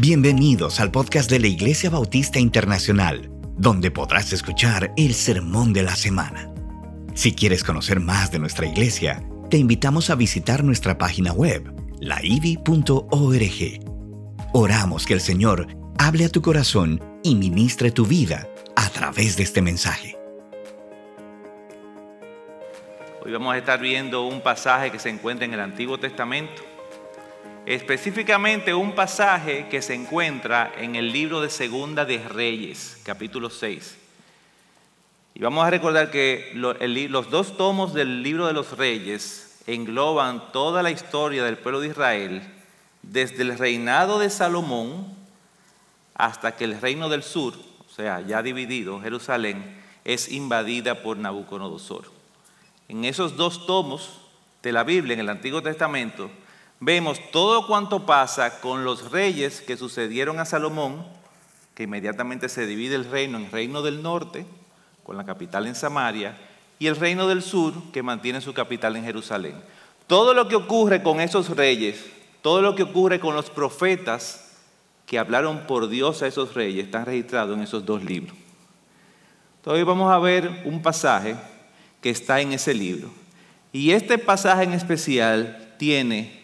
Bienvenidos al podcast de la Iglesia Bautista Internacional, donde podrás escuchar el sermón de la semana. Si quieres conocer más de nuestra iglesia, te invitamos a visitar nuestra página web, laivi.org. Oramos que el Señor hable a tu corazón y ministre tu vida a través de este mensaje. Hoy vamos a estar viendo un pasaje que se encuentra en el Antiguo Testamento específicamente un pasaje que se encuentra en el libro de Segunda de Reyes, capítulo 6. Y vamos a recordar que los dos tomos del libro de los reyes engloban toda la historia del pueblo de Israel, desde el reinado de Salomón hasta que el reino del sur, o sea, ya dividido, Jerusalén, es invadida por Nabucodonosor. En esos dos tomos de la Biblia, en el Antiguo Testamento, vemos todo cuanto pasa con los reyes que sucedieron a Salomón, que inmediatamente se divide el reino en reino del norte, con la capital en Samaria, y el reino del sur, que mantiene su capital en Jerusalén. Todo lo que ocurre con esos reyes, todo lo que ocurre con los profetas que hablaron por Dios a esos reyes, están registrados en esos dos libros. Entonces vamos a ver un pasaje que está en ese libro. Y este pasaje en especial tiene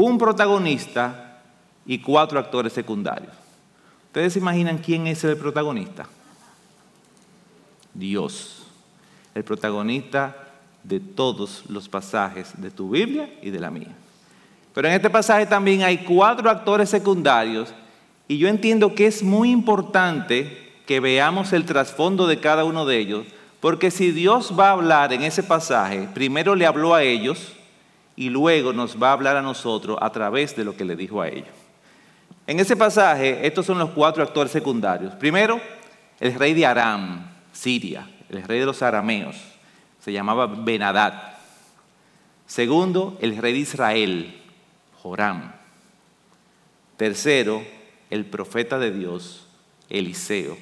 un protagonista y cuatro actores secundarios. ¿Ustedes se imaginan quién es el protagonista? Dios, el protagonista de todos los pasajes de tu Biblia y de la mía. Pero en este pasaje también hay cuatro actores secundarios y yo entiendo que es muy importante que veamos el trasfondo de cada uno de ellos, porque si Dios va a hablar en ese pasaje, primero le habló a ellos, y luego nos va a hablar a nosotros a través de lo que le dijo a ellos. En ese pasaje, estos son los cuatro actores secundarios. Primero, el rey de Aram, Siria, el rey de los arameos, se llamaba Benadad. Segundo, el rey de Israel, Joram. Tercero, el profeta de Dios, Eliseo.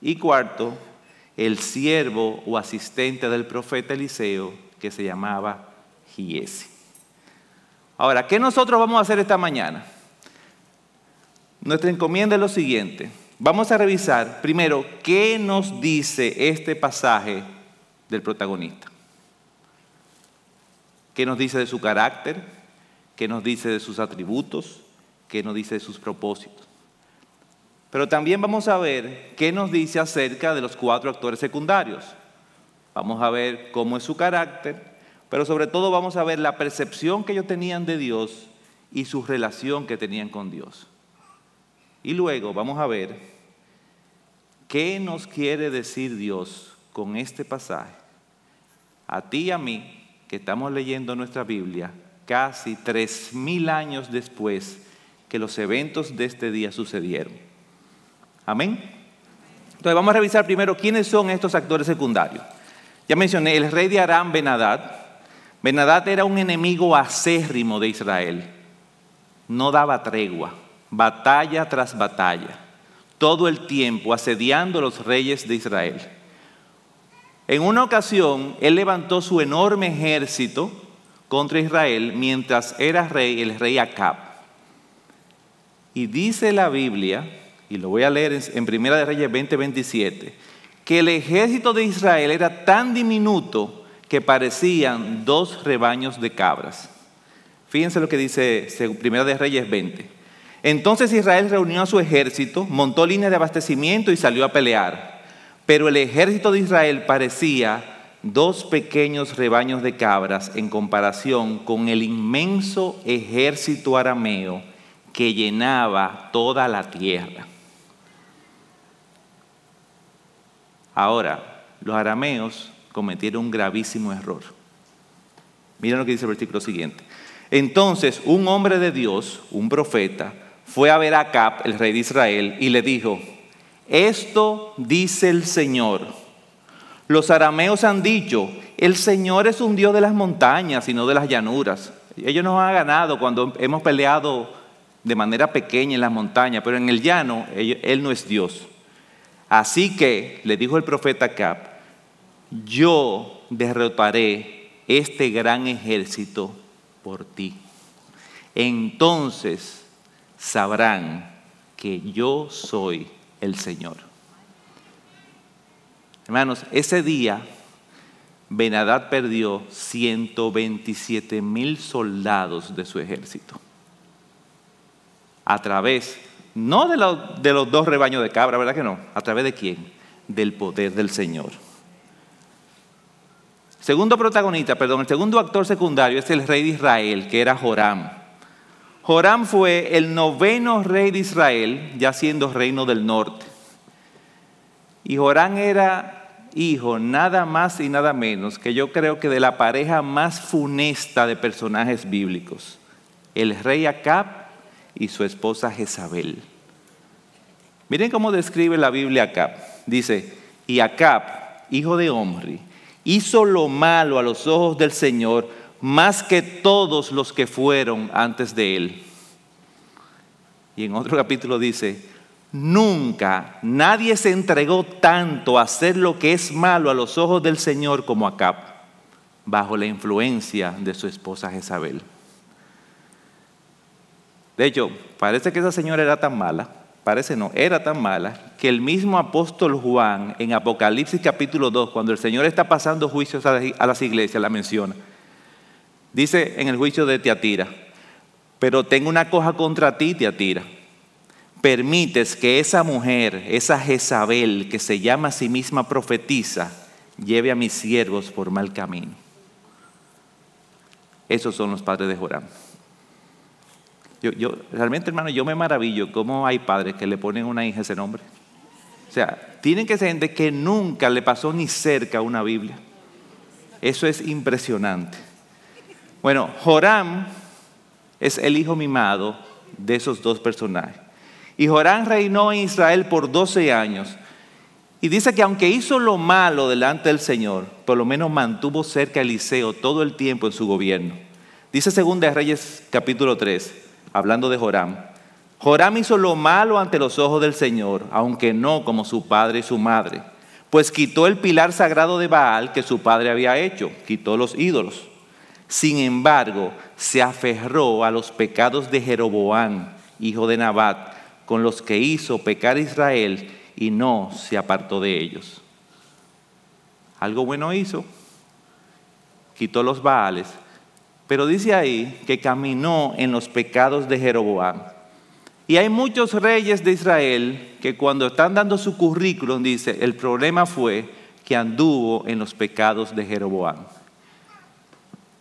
Y cuarto, el siervo o asistente del profeta Eliseo, que se llamaba Giesi. Ahora, ¿qué nosotros vamos a hacer esta mañana? Nuestra encomienda es lo siguiente. Vamos a revisar primero qué nos dice este pasaje del protagonista. ¿Qué nos dice de su carácter? ¿Qué nos dice de sus atributos? ¿Qué nos dice de sus propósitos? Pero también vamos a ver qué nos dice acerca de los cuatro actores secundarios. Vamos a ver cómo es su carácter, pero sobre todo vamos a ver la percepción que ellos tenían de Dios y su relación que tenían con Dios. Y luego vamos a ver qué nos quiere decir Dios con este pasaje. A ti y a mí, que estamos leyendo nuestra Biblia casi tres mil años después que los eventos de este día sucedieron. Amén. Entonces vamos a revisar primero quiénes son estos actores secundarios. Ya mencioné el rey de Aram Benadad, Benadad era un enemigo acérrimo de Israel. No daba tregua, batalla tras batalla, todo el tiempo asediando a los reyes de Israel. En una ocasión, él levantó su enorme ejército contra Israel mientras era rey, el rey Acab. Y dice la Biblia, y lo voy a leer en Primera de Reyes 20:27, que el ejército de Israel era tan diminuto que parecían dos rebaños de cabras. Fíjense lo que dice Primera de Reyes 20. Entonces Israel reunió a su ejército, montó líneas de abastecimiento y salió a pelear. Pero el ejército de Israel parecía dos pequeños rebaños de cabras en comparación con el inmenso ejército arameo que llenaba toda la tierra. Ahora, los arameos cometieron un gravísimo error. Miren lo que dice el versículo siguiente. Entonces un hombre de Dios, un profeta, fue a ver a Acab, el rey de Israel, y le dijo, esto dice el Señor. Los arameos han dicho, el Señor es un Dios de las montañas y no de las llanuras. Ellos nos han ganado cuando hemos peleado de manera pequeña en las montañas, pero en el llano Él no es Dios. Así que, le dijo el profeta Acab, yo derrotaré este gran ejército por ti. Entonces sabrán que yo soy el Señor. Hermanos, ese día Benadad perdió 127 mil soldados de su ejército. A través, no de, de, los dos rebaños de cabra, ¿verdad que no? ¿A través de quién? Del poder del Señor. Segundo protagonista, perdón, el segundo actor secundario es el rey de Israel, que era Joram. Joram fue el noveno rey de Israel, ya siendo reino del norte. Y Joram era hijo nada más y nada menos que yo creo que de la pareja más funesta de personajes bíblicos, el rey Acab y su esposa Jezabel. Miren cómo describe la Biblia Acab. Dice, y Acab, hijo de Omri, hizo lo malo a los ojos del Señor más que todos los que fueron antes de él. Y en otro capítulo dice, Nunca nadie se entregó tanto a hacer lo que es malo a los ojos del Señor como Acab, bajo la influencia de su esposa Jezabel. De hecho, parece que esa señora era tan mala, parece no, era tan mala, que el mismo apóstol Juan en Apocalipsis capítulo 2, cuando el Señor está pasando juicios a las iglesias, la menciona. Dice en el juicio de Tiatira, pero tengo una cosa contra ti, Tiatira permites que esa mujer, esa Jezabel que se llama a sí misma profetiza, lleve a mis siervos por mal camino. Esos son los padres de Joram. Yo, realmente, hermano, yo me maravillo cómo hay padres que le ponen a una hija ese nombre. O sea, tienen que ser gente que nunca le pasó ni cerca una Biblia. Eso es impresionante. Bueno, Joram es el hijo mimado de esos dos personajes. Y Jorán reinó en Israel por 12 años. Y dice que aunque hizo lo malo delante del Señor, por lo menos mantuvo cerca a Eliseo todo el tiempo en su gobierno. Dice 2 Reyes capítulo 3, hablando de Joram. Joram hizo lo malo ante los ojos del Señor, aunque no como su padre y su madre, pues quitó el pilar sagrado de Baal que su padre había hecho, quitó los ídolos. Sin embargo, se aferró a los pecados de Jeroboam, hijo de Nabat, con los que hizo pecar Israel y no se apartó de ellos. Algo bueno hizo, quitó los Baales, pero dice ahí que caminó en los pecados de Jeroboam. Y hay muchos reyes de Israel que cuando están dando su currículum dice, el problema fue que anduvo en los pecados de Jeroboam.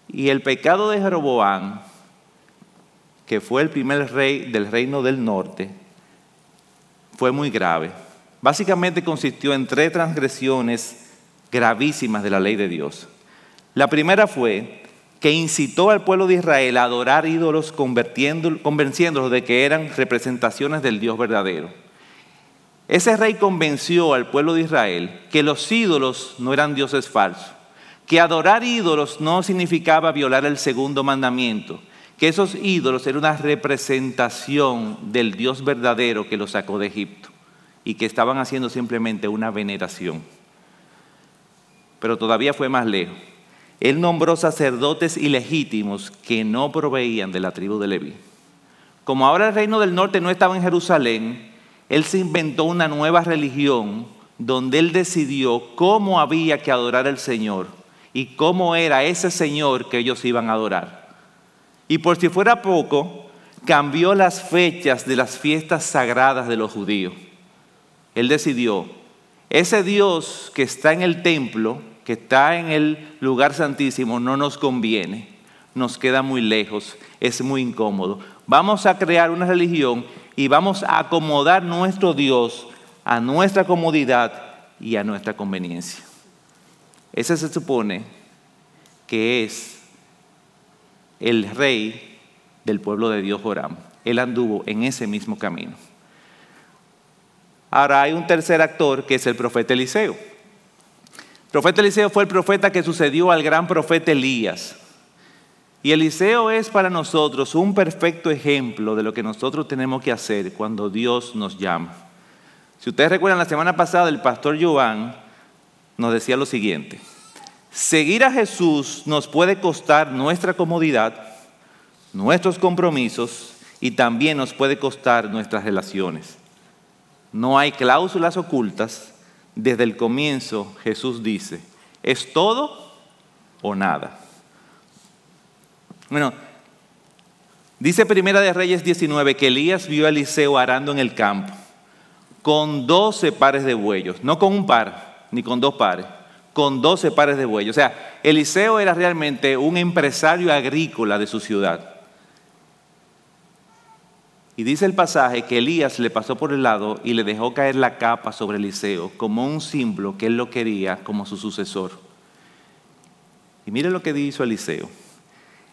Y el pecado de Jeroboam, que fue el primer rey del reino del norte, fue muy grave. Básicamente consistió en tres transgresiones gravísimas de la ley de Dios. La primera fue que incitó al pueblo de Israel a adorar ídolos convenciéndolos de que eran representaciones del Dios verdadero. Ese rey convenció al pueblo de Israel que los ídolos no eran dioses falsos, que adorar ídolos no significaba violar el segundo mandamiento, que esos ídolos eran una representación del Dios verdadero que los sacó de Egipto y que estaban haciendo simplemente una veneración. Pero todavía fue más lejos. Él nombró sacerdotes ilegítimos que no proveían de la tribu de Leví. Como ahora el reino del norte no estaba en Jerusalén, él se inventó una nueva religión donde él decidió cómo había que adorar al Señor y cómo era ese Señor que ellos iban a adorar. Y por si fuera poco, cambió las fechas de las fiestas sagradas de los judíos. Él decidió, ese Dios que está en el templo, que está en el lugar santísimo, no nos conviene, nos queda muy lejos, es muy incómodo. Vamos a crear una religión y vamos a acomodar nuestro Dios a nuestra comodidad y a nuestra conveniencia. Ese se supone que es el rey del pueblo de Dios Joram. Él anduvo en ese mismo camino. Ahora hay un tercer actor que es el profeta Eliseo. El profeta Eliseo fue el profeta que sucedió al gran profeta Elías. Y Eliseo es para nosotros un perfecto ejemplo de lo que nosotros tenemos que hacer cuando Dios nos llama. Si ustedes recuerdan, la semana pasada el pastor Joan nos decía lo siguiente. Seguir a Jesús nos puede costar nuestra comodidad, nuestros compromisos y también nos puede costar nuestras relaciones. No hay cláusulas ocultas. Desde el comienzo Jesús dice, es todo o nada. Bueno, dice Primera de Reyes 19 que Elías vio a Eliseo arando en el campo con 12 pares de bueyos, no con un par, ni con dos pares, con 12 pares de bueyos. O sea, Eliseo era realmente un empresario agrícola de su ciudad. Y dice el pasaje que Elías le pasó por el lado y le dejó caer la capa sobre Eliseo como un símbolo que él lo quería como su sucesor. Y mire lo que dijo Eliseo.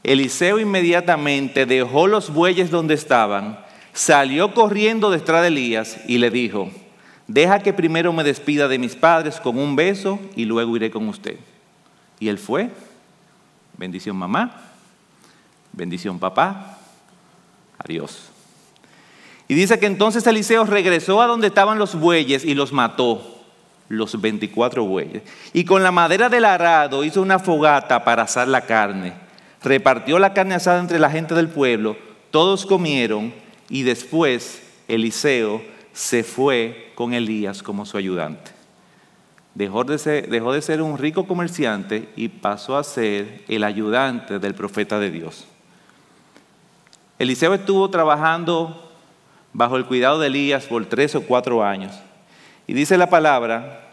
Eliseo inmediatamente dejó los bueyes donde estaban, salió corriendo detrás de Elías y le dijo, deja que primero me despida de mis padres con un beso y luego iré con usted. Y él fue, bendición mamá, bendición papá, adiós. Y dice que entonces Eliseo regresó a donde estaban los bueyes y los mató, los 24 bueyes. Y con la madera del arado hizo una fogata para asar la carne. Repartió la carne asada entre la gente del pueblo, todos comieron y después Eliseo se fue con Elías como su ayudante. Dejó de, ser, dejó de ser un rico comerciante y pasó a ser el ayudante del profeta de Dios. Eliseo estuvo trabajando bajo el cuidado de Elías por tres o cuatro años. Y dice la palabra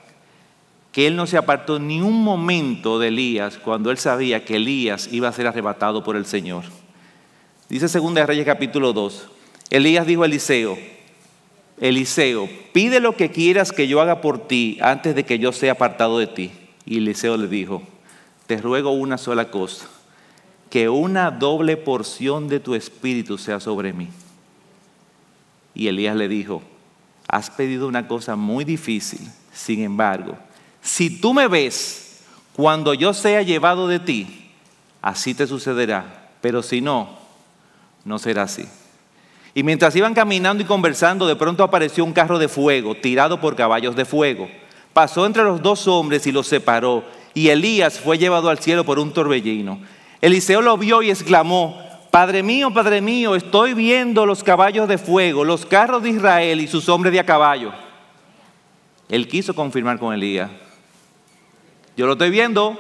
que él no se apartó ni un momento de Elías cuando él sabía que Elías iba a ser arrebatado por el Señor. Dice 2 Reyes capítulo 2. Elías dijo a Eliseo, Eliseo, pide lo que quieras que yo haga por ti antes de que yo sea apartado de ti. Y Eliseo le dijo, te ruego una sola cosa, que una doble porción de tu espíritu sea sobre mí. Y Elías le dijo, has pedido una cosa muy difícil, sin embargo, si tú me ves cuando yo sea llevado de ti, así te sucederá, pero si no, no será así. Y mientras iban caminando y conversando, de pronto apareció un carro de fuego, tirado por caballos de fuego. Pasó entre los dos hombres y los separó, y Elías fue llevado al cielo por un torbellino. Eliseo lo vio y exclamó, Padre mío, Padre mío, estoy viendo los caballos de fuego, los carros de Israel y sus hombres de a caballo. Él quiso confirmar con Elías. Yo lo estoy viendo.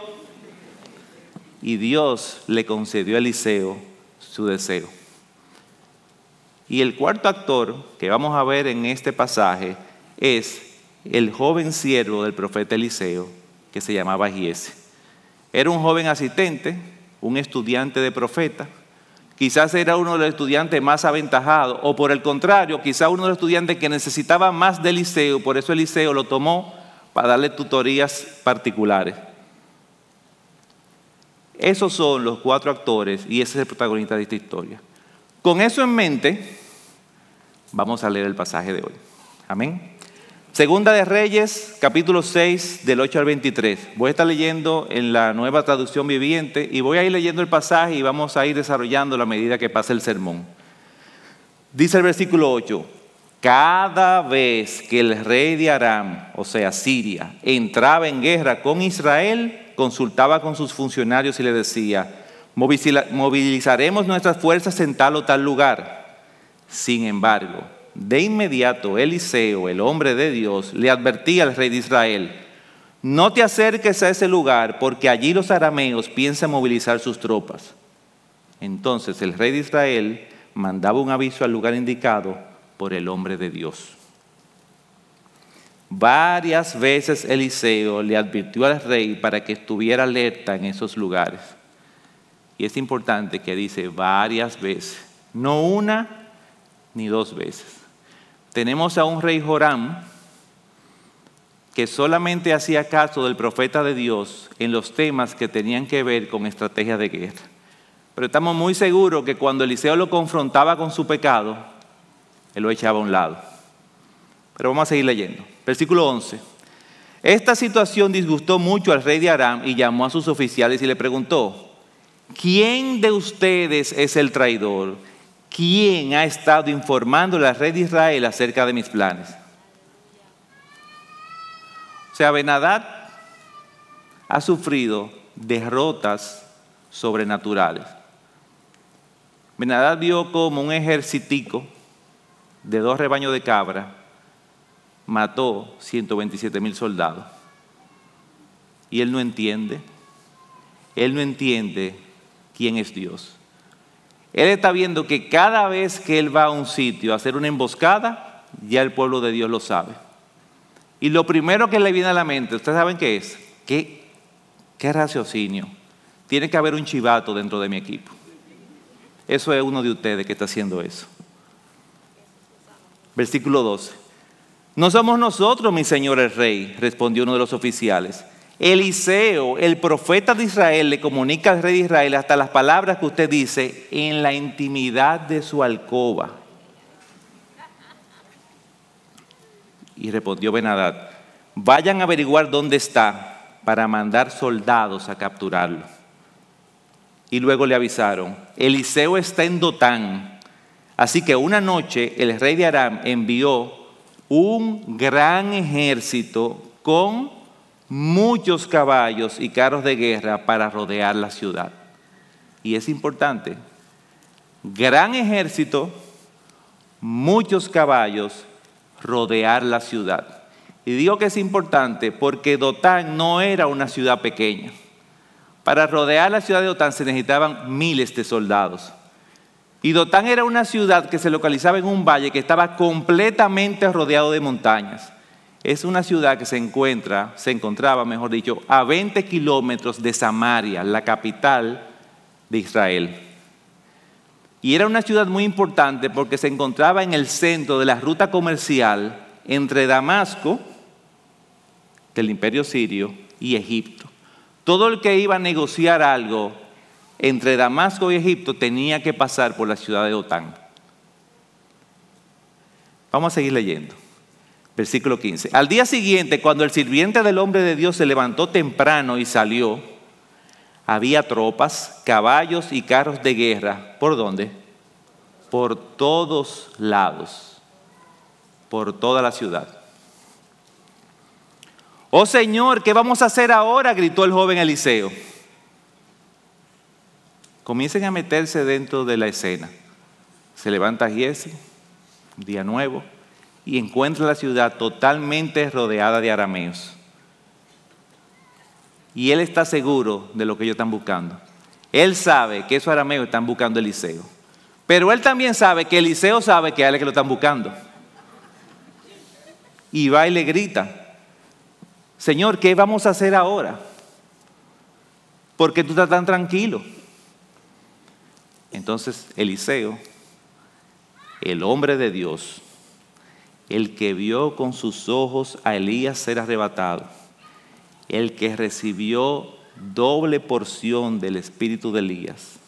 Y Dios le concedió a Eliseo su deseo. Y el cuarto actor que vamos a ver en este pasaje es el joven siervo del profeta Eliseo, que se llamaba Giese. Era un joven asistente, un estudiante de profeta Quizás era uno de los estudiantes más aventajados, o por el contrario, quizás uno de los estudiantes que necesitaba más de Eliseo, por eso Eliseo lo tomó para darle tutorías particulares. Esos son los cuatro actores y ese es el protagonista de esta historia. Con eso en mente, vamos a leer el pasaje de hoy. Amén. Segunda de Reyes, capítulo 6, del 8 al 23. Voy a estar leyendo en la nueva traducción viviente y voy a ir leyendo el pasaje y vamos a ir desarrollando a medida que pase el sermón. Dice el versículo 8, cada vez que el rey de Aram, o sea, Siria, entraba en guerra con Israel, consultaba con sus funcionarios y le decía, movilizaremos nuestras fuerzas en tal o tal lugar. Sin embargo, de inmediato Eliseo, el hombre de Dios, le advertía al rey de Israel, no te acerques a ese lugar porque allí los arameos piensan movilizar sus tropas. Entonces el rey de Israel mandaba un aviso al lugar indicado por el hombre de Dios. Varias veces Eliseo le advirtió al rey para que estuviera alerta en esos lugares. Y es importante que dice varias veces, no una ni dos veces. Tenemos a un rey Joram que solamente hacía caso del profeta de Dios en los temas que tenían que ver con estrategias de guerra. Pero estamos muy seguros que cuando Eliseo lo confrontaba con su pecado, él lo echaba a un lado. Pero vamos a seguir leyendo. Versículo 11. Esta situación disgustó mucho al rey de Aram y llamó a sus oficiales y le preguntó, ¿quién de ustedes es el traidor? ¿Quién ha estado informando la red de Israel acerca de mis planes? O sea, Benadad ha sufrido derrotas sobrenaturales. Benadad vio como un ejercitico de dos rebaños de cabra mató 127 mil soldados. Y él no entiende, él no entiende quién es Dios. Él está viendo que cada vez que él va a un sitio a hacer una emboscada, ya el pueblo de Dios lo sabe. Y lo primero que le viene a la mente, ¿ustedes saben qué es? ¿Qué, qué raciocinio? Tiene que haber un chivato dentro de mi equipo. Eso es uno de ustedes que está haciendo eso. Versículo 12. No somos nosotros, mi señor el rey, respondió uno de los oficiales. Eliseo, el profeta de Israel, le comunica al rey de Israel hasta las palabras que usted dice en la intimidad de su alcoba. Y respondió Benadad, vayan a averiguar dónde está para mandar soldados a capturarlo. Y luego le avisaron, Eliseo está en Dotán. Así que una noche el rey de Aram envió un gran ejército con muchos caballos y carros de guerra para rodear la ciudad. Y es importante, gran ejército, muchos caballos, rodear la ciudad. Y digo que es importante porque Dotán no era una ciudad pequeña. Para rodear la ciudad de Dotán se necesitaban miles de soldados. Y Dotán era una ciudad que se localizaba en un valle que estaba completamente rodeado de montañas es una ciudad que se encuentra, se encontraba, mejor dicho, a 20 kilómetros de Samaria, la capital de Israel. Y era una ciudad muy importante porque se encontraba en el centro de la ruta comercial entre Damasco, del imperio sirio, y Egipto. Todo el que iba a negociar algo entre Damasco y Egipto tenía que pasar por la ciudad de Otán. Vamos a seguir leyendo. Versículo 15. Al día siguiente, cuando el sirviente del hombre de Dios se levantó temprano y salió, había tropas, caballos y carros de guerra. ¿Por dónde? Por todos lados, por toda la ciudad. Oh Señor, ¿qué vamos a hacer ahora? gritó el joven Eliseo. Comiencen a meterse dentro de la escena. Se levanta Giesi, día nuevo y encuentra la ciudad totalmente rodeada de arameos. Y él está seguro de lo que ellos están buscando. Él sabe que esos arameos están buscando a Eliseo. Pero él también sabe que Eliseo sabe que él es que lo están buscando. Y va y le grita, Señor, ¿qué vamos a hacer ahora? Porque tú estás tan tranquilo. Entonces Eliseo, el hombre de Dios, el que vio con sus ojos a Elías ser arrebatado, el que recibió doble porción del espíritu de Elías,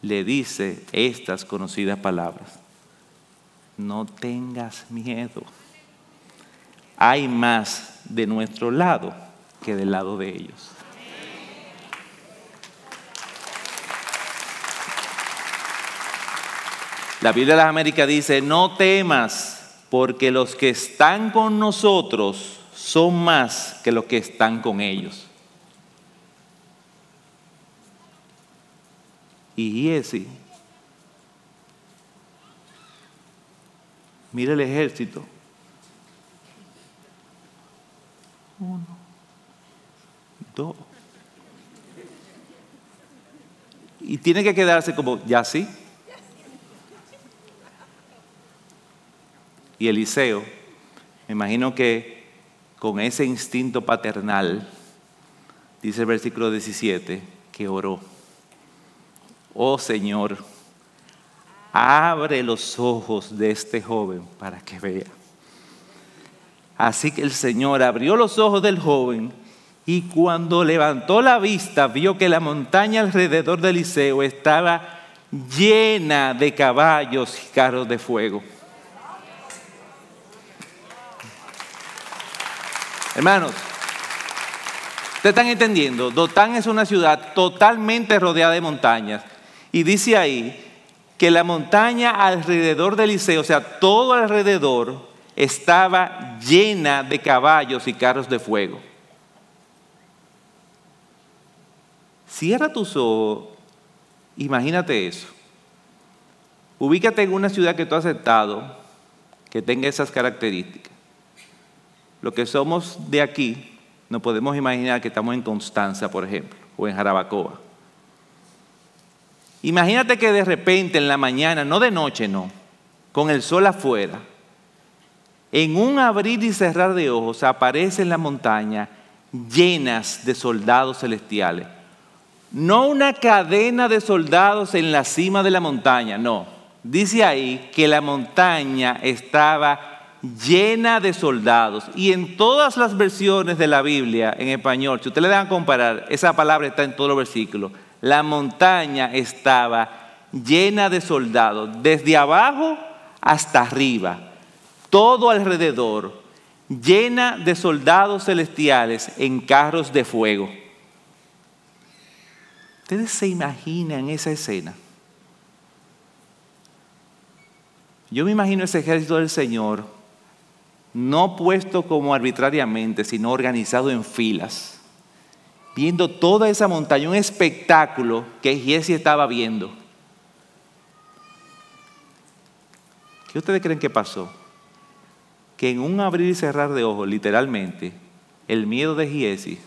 le dice estas conocidas palabras. No tengas miedo. Hay más de nuestro lado que del lado de ellos. La Biblia de las Américas dice, no temas porque los que están con nosotros son más que los que están con ellos. Y ese, mira el ejército. Uno, dos. Y tiene que quedarse como, ya sí. Y Eliseo, me imagino que con ese instinto paternal, dice el versículo 17, que oró, oh Señor, abre los ojos de este joven para que vea. Así que el Señor abrió los ojos del joven y cuando levantó la vista vio que la montaña alrededor de Eliseo estaba llena de caballos y carros de fuego. Hermanos, ustedes están entendiendo, Dotán es una ciudad totalmente rodeada de montañas. Y dice ahí que la montaña alrededor del liceo, o sea, todo alrededor, estaba llena de caballos y carros de fuego. Cierra tus ojos, imagínate eso. Ubícate en una ciudad que tú has aceptado que tenga esas características. Lo que somos de aquí, no podemos imaginar que estamos en Constanza, por ejemplo, o en Jarabacoa. Imagínate que de repente en la mañana, no de noche, no, con el sol afuera, en un abrir y cerrar de ojos aparecen las montañas llenas de soldados celestiales. No una cadena de soldados en la cima de la montaña, no. Dice ahí que la montaña estaba llena de soldados. Y en todas las versiones de la Biblia en español, si usted le dan a comparar, esa palabra está en todos los versículos. La montaña estaba llena de soldados, desde abajo hasta arriba, todo alrededor, llena de soldados celestiales en carros de fuego. ¿Ustedes se imaginan esa escena? Yo me imagino ese ejército del Señor no puesto como arbitrariamente, sino organizado en filas, viendo toda esa montaña, un espectáculo que Giesi estaba viendo. ¿Qué ustedes creen que pasó? Que en un abrir y cerrar de ojos, literalmente, el miedo de Giesi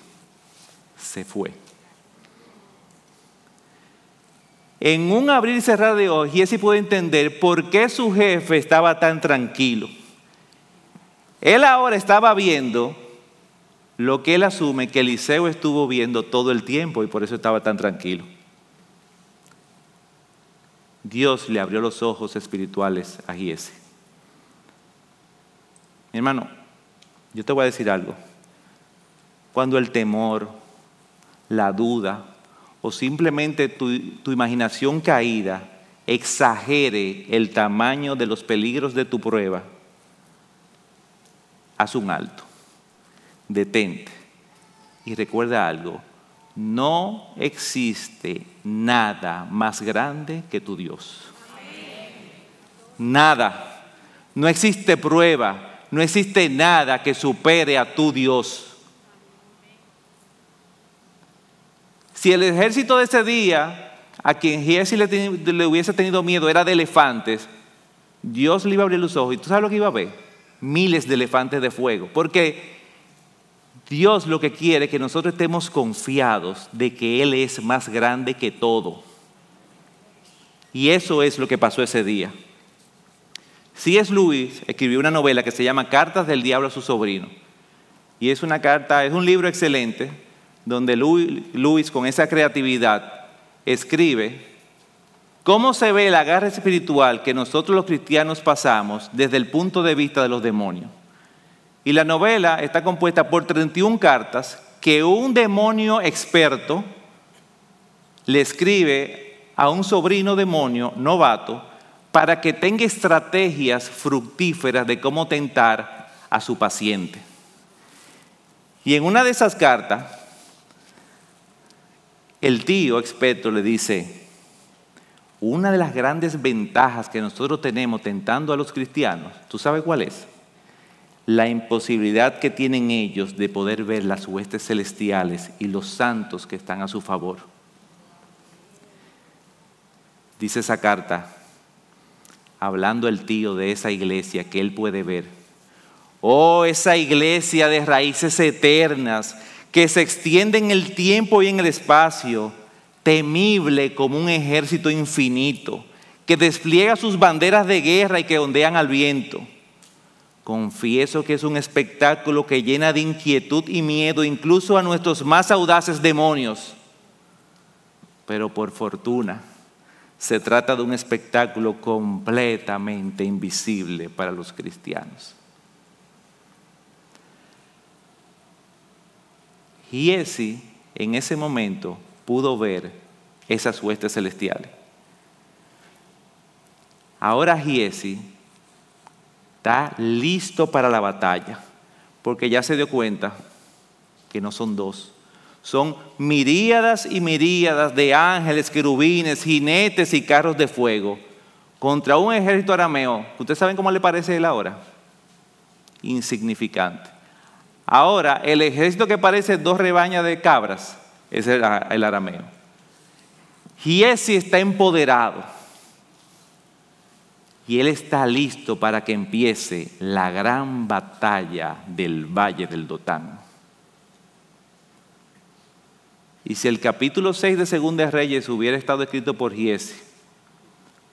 se fue. En un abrir y cerrar de ojos, Giesi puede entender por qué su jefe estaba tan tranquilo. Él ahora estaba viendo lo que él asume que Eliseo estuvo viendo todo el tiempo y por eso estaba tan tranquilo. Dios le abrió los ojos espirituales a Giese. Mi hermano, yo te voy a decir algo. Cuando el temor, la duda o simplemente tu, tu imaginación caída exagere el tamaño de los peligros de tu prueba, haz un alto, detente y recuerda algo, no existe nada más grande que tu Dios. Nada. No existe prueba, no existe nada que supere a tu Dios. Si el ejército de ese día, a quien Giesi le, le, hubiese tenido miedo, era de elefantes, Dios le iba a abrir los ojos y tú sabes lo que iba a ver miles de elefantes de fuego. Porque Dios lo que quiere es que nosotros estemos confiados de que Él es más grande que todo. Y eso es lo que pasó ese día. C.S. Lewis escribió una novela que se llama Cartas del Diablo a su sobrino. Y es una carta, es un libro excelente, donde Lewis con esa creatividad escribe ¿Cómo se ve la guerra espiritual que nosotros los cristianos pasamos desde el punto de vista de los demonios? Y la novela está compuesta por 31 cartas que un demonio experto le escribe a un sobrino demonio novato para que tenga estrategias fructíferas de cómo tentar a su paciente. Y en una de esas cartas, el tío experto le dice, una de las grandes ventajas que nosotros tenemos tentando a los cristianos, ¿tú sabes cuál es? La imposibilidad que tienen ellos de poder ver las huestes celestiales y los santos que están a su favor. Dice esa carta, hablando el tío de esa iglesia que él puede ver. Oh, esa iglesia de raíces eternas que se extiende en el tiempo y en el espacio temible como un ejército infinito, que despliega sus banderas de guerra y que ondean al viento. Confieso que es un espectáculo que llena de inquietud y miedo incluso a nuestros más audaces demonios. Pero por fortuna, se trata de un espectáculo completamente invisible para los cristianos. Giesi en ese momento pudo ver esas huestes celestiales. Ahora Giesi está listo para la batalla, porque ya se dio cuenta que no son dos, son miríadas y miríadas de ángeles, querubines, jinetes y carros de fuego contra un ejército arameo. ¿Ustedes saben cómo le parece él ahora? Insignificante. Ahora, el ejército que parece dos rebañas de cabras es el, arameo. Giesi está empoderado. y él está listo para que empiece la gran batalla del valle del Dotán. Y si el capítulo 6 de Segunda Reyes hubiera estado escrito por Giesi,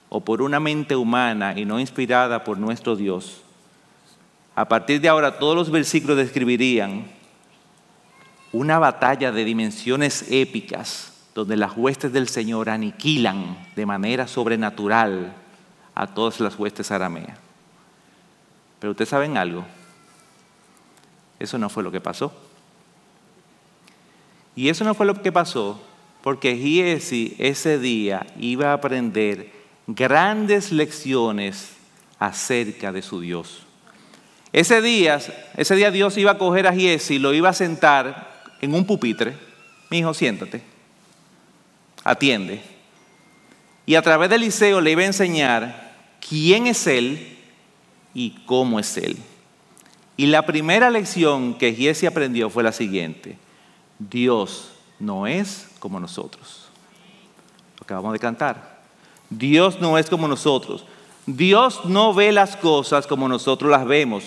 o por una mente humana y no inspirada por nuestro Dios, a partir de ahora todos los versículos describirían una batalla de dimensiones épicas, donde las huestes del Señor aniquilan de manera sobrenatural a todas las huestes arameas. Pero ustedes saben algo, eso no fue lo que pasó. Y eso no fue lo que pasó porque Giesi ese día iba a aprender grandes lecciones acerca de su Dios. Ese día, ese día Dios iba a coger a Giesi lo iba a sentar en un pupitre. Mi hijo, siéntate. Atiende. Y a través del liceo le iba a enseñar quién es Él y cómo es Él. Y la primera lección que Giesi aprendió fue la siguiente. Dios no es como nosotros. Lo acabamos de cantar. Dios no es como nosotros. Dios no ve las cosas como nosotros las vemos.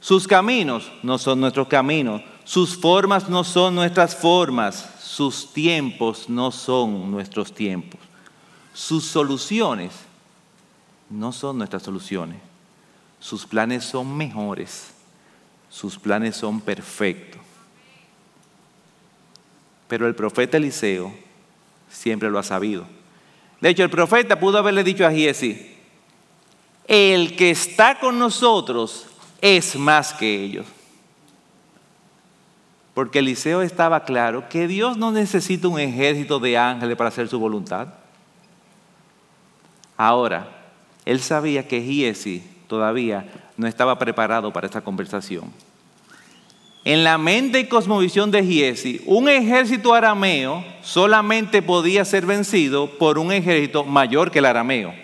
Sus caminos no son nuestros caminos. Sus formas no son nuestras formas. Sus tiempos no son nuestros tiempos. Sus soluciones no son nuestras soluciones. Sus planes son mejores. Sus planes son perfectos. Pero el profeta Eliseo siempre lo ha sabido. De hecho, el profeta pudo haberle dicho a Giesi, el que está con nosotros es más que ellos. Porque Eliseo estaba claro que Dios no necesita un ejército de ángeles para hacer su voluntad. Ahora, él sabía que Giesi todavía no estaba preparado para esta conversación en la mente y cosmovisión de Giesi, un ejército arameo solamente podía ser vencido por un ejército mayor que el arameo.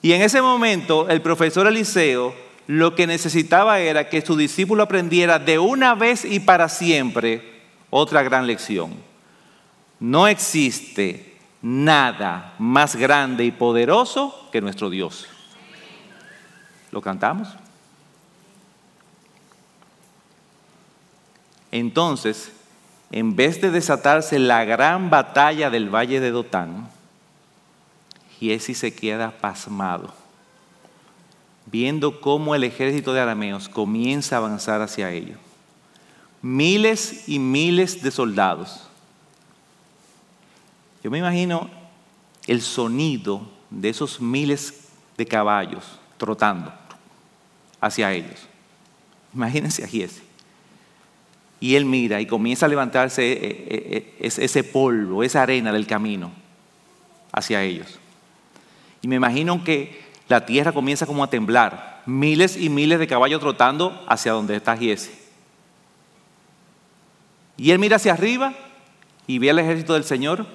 Y en ese momento el profesor Eliseo lo que necesitaba era que su discípulo aprendiera de una vez y para siempre otra gran lección. No existe nada más grande y poderoso que nuestro Dios. ¿Lo cantamos? Entonces, en vez de desatarse la gran batalla del valle de Dotán, Giesi se queda pasmado, viendo cómo el ejército de arameos comienza a avanzar hacia ellos. Miles y miles de soldados. Yo me imagino el sonido de esos miles de caballos trotando hacia ellos. Imagínense a Giesi. Y él mira y comienza a levantarse eh, eh, eh, ese polvo, esa arena del camino hacia ellos. Y me imagino que la tierra comienza como a temblar, miles y miles de caballos trotando hacia donde está Giese. Y él mira hacia arriba y ve al ejército del Señor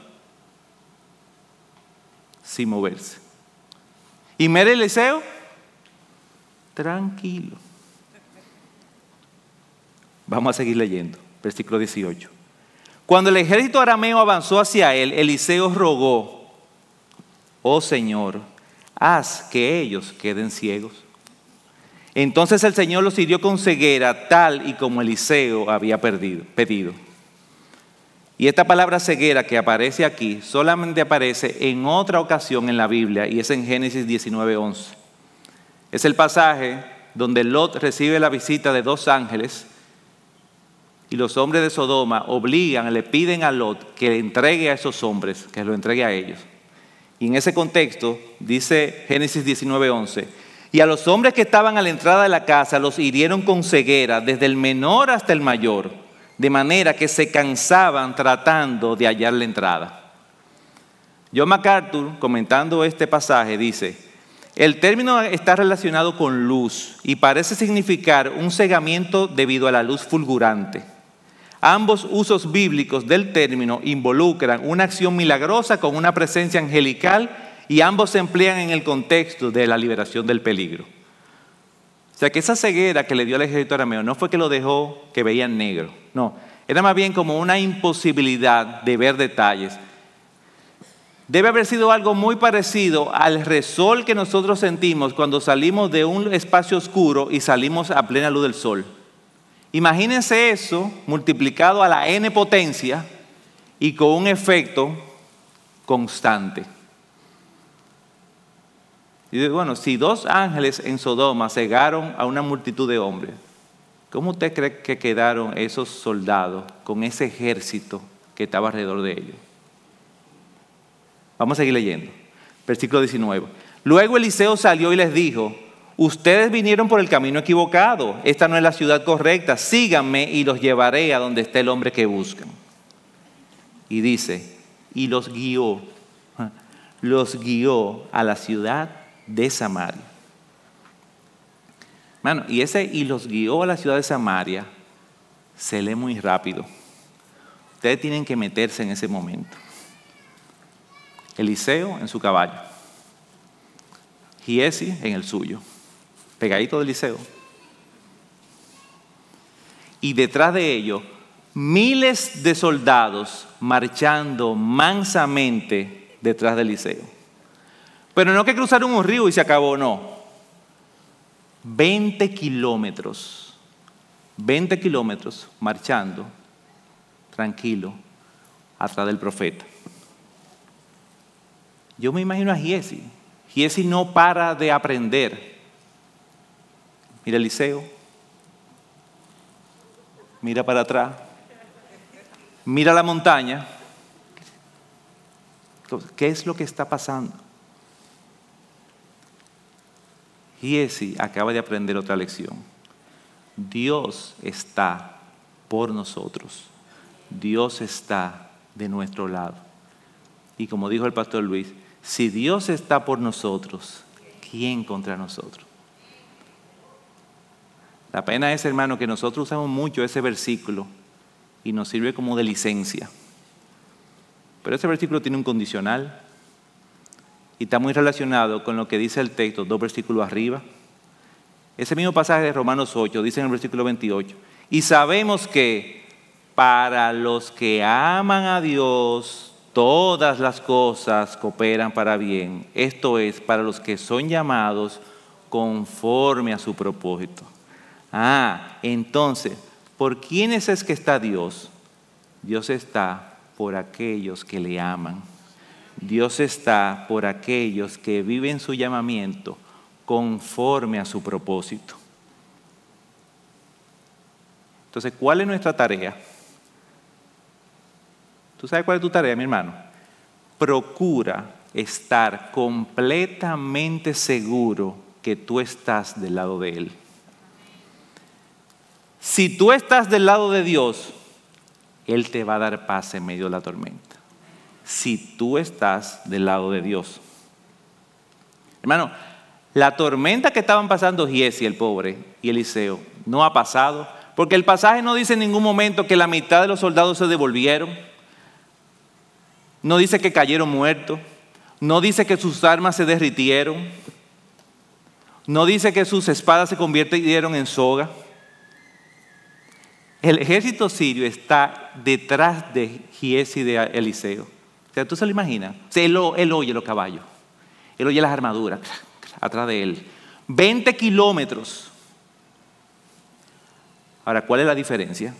sin moverse. Y mira Eliseo, tranquilo. Vamos a seguir leyendo, versículo 18. Cuando el ejército arameo avanzó hacia él, Eliseo rogó, oh Señor, haz que ellos queden ciegos. Entonces el Señor los hirió con ceguera, tal y como Eliseo había pedido. Y esta palabra ceguera que aparece aquí solamente aparece en otra ocasión en la Biblia y es en Génesis 19:11. Es el pasaje donde Lot recibe la visita de dos ángeles y los hombres de Sodoma obligan, le piden a Lot que le entregue a esos hombres, que lo entregue a ellos. Y en ese contexto dice Génesis 19:11, y a los hombres que estaban a la entrada de la casa los hirieron con ceguera, desde el menor hasta el mayor, de manera que se cansaban tratando de hallar la entrada. John MacArthur, comentando este pasaje, dice, el término está relacionado con luz y parece significar un cegamiento debido a la luz fulgurante. Ambos usos bíblicos del término involucran una acción milagrosa con una presencia angelical y ambos se emplean en el contexto de la liberación del peligro. O sea que esa ceguera que le dio al ejército arameo no fue que lo dejó que veía negro, no, era más bien como una imposibilidad de ver detalles. debe haber sido algo muy parecido al resol que nosotros sentimos cuando salimos de un espacio oscuro y salimos a plena luz del sol. Imagínense eso multiplicado a la n potencia y con un efecto constante. Y bueno, si dos ángeles en Sodoma cegaron a una multitud de hombres, ¿cómo usted cree que quedaron esos soldados con ese ejército que estaba alrededor de ellos? Vamos a seguir leyendo. Versículo 19. Luego Eliseo salió y les dijo, ustedes vinieron por el camino equivocado, esta no es la ciudad correcta, síganme y los llevaré a donde esté el hombre que buscan. Y dice, y los guió, los guió a la ciudad de Samaria. Bueno, y ese y los guió a la ciudad de Samaria se lee muy rápido. Ustedes tienen que meterse en ese momento. Eliseo en su caballo. Giesi en el suyo. Pegadito de Eliseo. Y detrás de ellos, miles de soldados marchando mansamente detrás de Eliseo. Pero no que cruzaron un río y se acabó, no. 20 kilómetros, 20 kilómetros marchando tranquilo atrás del profeta. Yo me imagino a Giesi. Giesi no para de aprender. Mira Eliseo. Mira para atrás. Mira la montaña. ¿Qué es lo que está pasando? Giesi acaba de aprender otra lección. Dios está por nosotros. Dios está de nuestro lado. Y como dijo el pastor Luis, si Dios está por nosotros, ¿quién contra nosotros? La pena es, hermano, que nosotros usamos mucho ese versículo y nos sirve como de licencia. Pero ese versículo tiene un condicional y está muy relacionado con lo que dice el texto, dos versículos arriba. Ese mismo pasaje de Romanos 8 dice en el versículo 28, y sabemos que para los que aman a Dios, todas las cosas cooperan para bien. Esto es para los que son llamados conforme a su propósito. Ah, entonces, ¿por quiénes es que está Dios? Dios está por aquellos que le aman. Dios está por aquellos que viven su llamamiento conforme a su propósito. Entonces, ¿cuál es nuestra tarea? ¿Tú sabes cuál es tu tarea, mi hermano? Procura estar completamente seguro que tú estás del lado de Él. Si tú estás del lado de Dios, Él te va a dar paz en medio de la tormenta. Si tú estás del lado de Dios. Hermano, la tormenta que estaban pasando Giesi, el pobre, y Eliseo, no ha pasado, porque el pasaje no dice en ningún momento que la mitad de los soldados se devolvieron no dice que cayeron muertos. No dice que sus armas se derritieron. No dice que sus espadas se convirtieron en soga. El ejército sirio está detrás de Giesi de Eliseo. O sea, tú se lo imaginas. él, él, oye los caballos. Él oye las armaduras atrás de él. 20 kilómetros. Ahora, ¿cuál es la diferencia?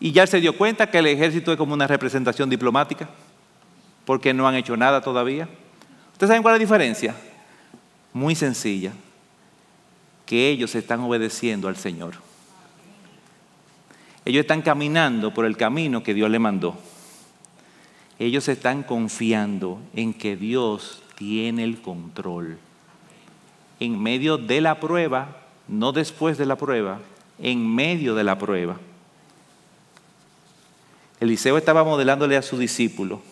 Y ya se dio cuenta que el ejército es como una representación diplomática porque no han hecho nada todavía. ¿Ustedes saben cuál es la diferencia? Muy sencilla, que ellos están obedeciendo al Señor. Ellos están caminando por el camino que Dios le mandó. Ellos están confiando en que Dios tiene el control. En medio de la prueba, no después de la prueba, en medio de la prueba. Eliseo estaba modelándole a su discípulo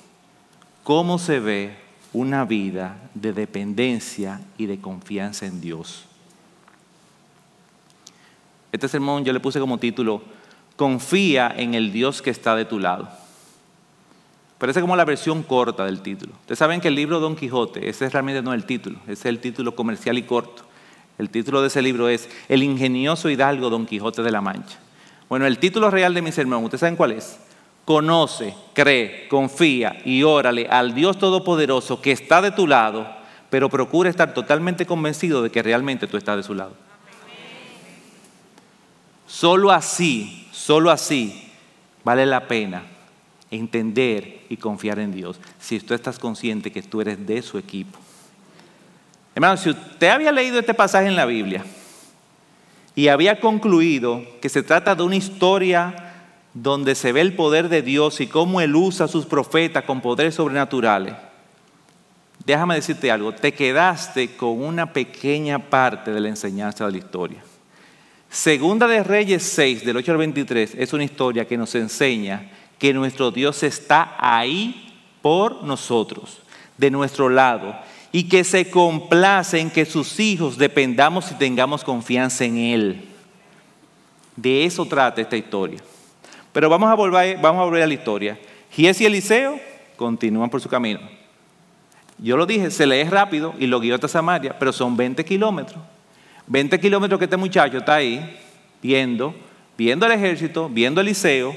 cómo se ve una vida de dependencia y de confianza en Dios. Este sermón yo le puse como título, Confía en el Dios que está de tu lado. Parece como la versión corta del título. Ustedes saben que el libro Don Quijote, ese realmente no es el título, ese es el título comercial y corto. El título de ese libro es El ingenioso hidalgo Don Quijote de la Mancha. Bueno, el título real de mi sermón, ¿ustedes saben cuál es? Conoce, cree, confía y órale al Dios Todopoderoso que está de tu lado, pero procura estar totalmente convencido de que realmente tú estás de su lado. Solo así, solo así vale la pena entender y confiar en Dios si tú estás consciente que tú eres de su equipo. Hermano, si usted había leído este pasaje en la Biblia y había concluido que se trata de una historia donde se ve el poder de Dios y cómo Él usa a sus profetas con poderes sobrenaturales, déjame decirte algo, te quedaste con una pequeña parte de la enseñanza de la historia. Segunda de Reyes 6, del 8 al 23, es una historia que nos enseña que nuestro Dios está ahí por nosotros, de nuestro lado, y que se complace en que sus hijos dependamos y tengamos confianza en Él. De eso trata esta historia. Pero vamos a volver, vamos a, volver a la historia. Gies y Eliseo continúan por su camino. Yo lo dije, se lee rápido y lo guió hasta Samaria, pero son 20 kilómetros. 20 kilómetros que este muchacho está ahí viendo, viendo el ejército, viendo Eliseo,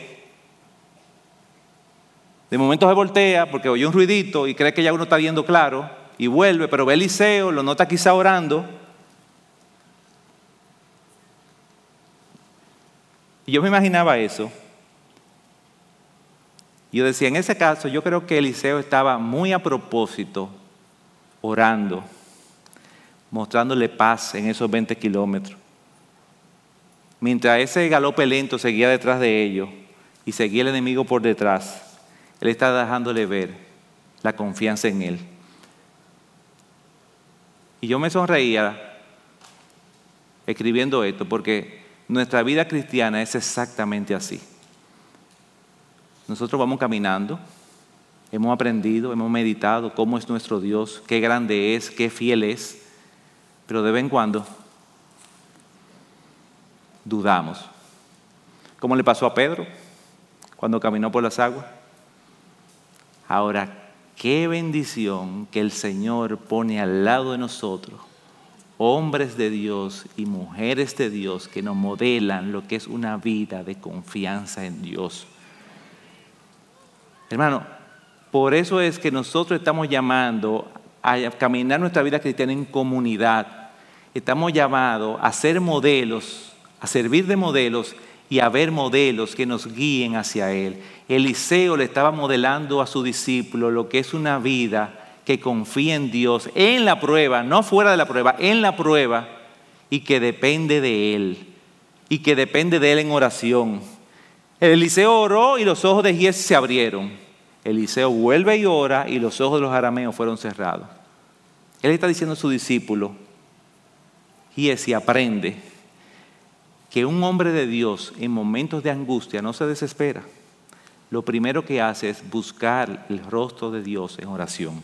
de momento se voltea porque oye un ruidito y cree que ya uno está viendo claro y vuelve, pero ve Eliseo, lo nota quizá orando. Y yo me imaginaba eso. Yo decía, en ese caso yo creo que Eliseo estaba muy a propósito orando, mostrándole paz en esos 20 kilómetros. Mientras ese galope lento seguía detrás de ellos y seguía el enemigo por detrás. Él está dejándole ver la confianza en Él. Y yo me sonreía escribiendo esto porque nuestra vida cristiana es exactamente así. Nosotros vamos caminando, hemos aprendido, hemos meditado cómo es nuestro Dios, qué grande es, qué fiel es, pero de vez en cuando dudamos. ¿Cómo le pasó a Pedro cuando caminó por las aguas? Ahora, qué bendición que el Señor pone al lado de nosotros hombres de Dios y mujeres de Dios que nos modelan lo que es una vida de confianza en Dios. Hermano, por eso es que nosotros estamos llamando a caminar nuestra vida cristiana en comunidad. Estamos llamados a ser modelos, a servir de modelos y a ver modelos que nos guíen hacia Él. Eliseo le estaba modelando a su discípulo lo que es una vida que confía en Dios en la prueba, no fuera de la prueba, en la prueba y que depende de Él y que depende de Él en oración. Eliseo oró y los ojos de Gies se abrieron. Eliseo vuelve y ora y los ojos de los arameos fueron cerrados. Él está diciendo a su discípulo, Giesi aprende que un hombre de Dios en momentos de angustia no se desespera. Lo primero que hace es buscar el rostro de Dios en oración.